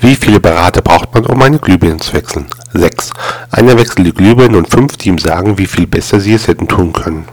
Wie viele Berater braucht man, um eine Glühbirne zu wechseln? 6. Einer wechselt die Glühbirne und 5, die ihm sagen, wie viel besser sie es hätten tun können.